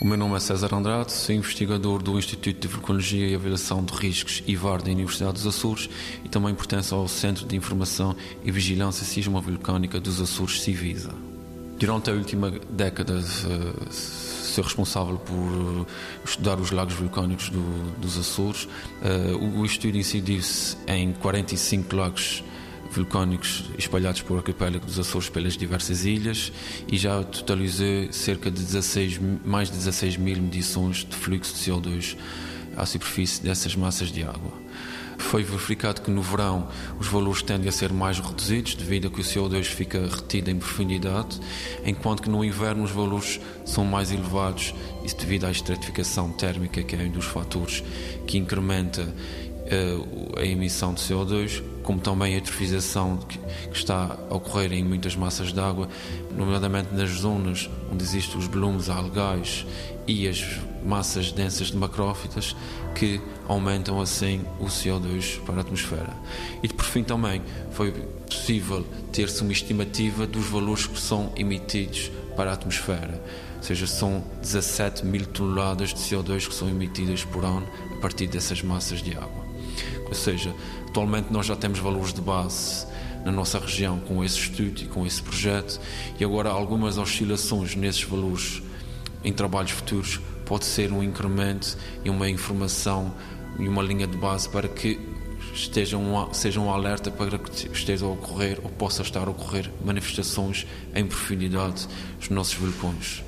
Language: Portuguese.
meu nome é César Andrade, sou investigador do Instituto de Vulcanologia e Avaliação de Riscos IVAR da Universidade dos Açores e também pertenço ao Centro de Informação e Vigilância Sismovolcânica dos Açores, Civisa. Durante a última década, uh, sou responsável por uh, estudar os lagos vulcânicos do, dos Açores. O, o estudo incidiu-se em 45 lagos vulcânicos espalhados por arquipélago dos Açores pelas diversas ilhas e já totalizou cerca de 16, mais de 16 mil medições de fluxo de CO2 à superfície dessas massas de água. Foi verificado que no verão os valores tendem a ser mais reduzidos devido a que o CO2 fica retido em profundidade, enquanto que no inverno os valores são mais elevados, isso devido à estratificação térmica, que é um dos fatores que incrementa uh, a emissão de CO2, como também a eutrofização que, está a ocorrer em muitas massas de água, nomeadamente nas zonas onde existem os volumes algais e as massas densas de macrófitas, que aumentam assim o CO2 para a atmosfera. E por fim também foi possível ter-se uma estimativa dos valores que são emitidos para a atmosfera, ou seja, são 17 mil toneladas de CO2 que são emitidas por ano a partir dessas massas de água. Ou seja, atualmente nós já temos valores de base na nossa região com esse estudo e com esse projeto e agora algumas oscilações nesses valores em trabalhos futuros pode ser um incremento e uma informação e uma linha de base para que estejam, seja um alerta para que esteja a ocorrer ou possa estar a ocorrer manifestações em profundidade nos nossos vulcões.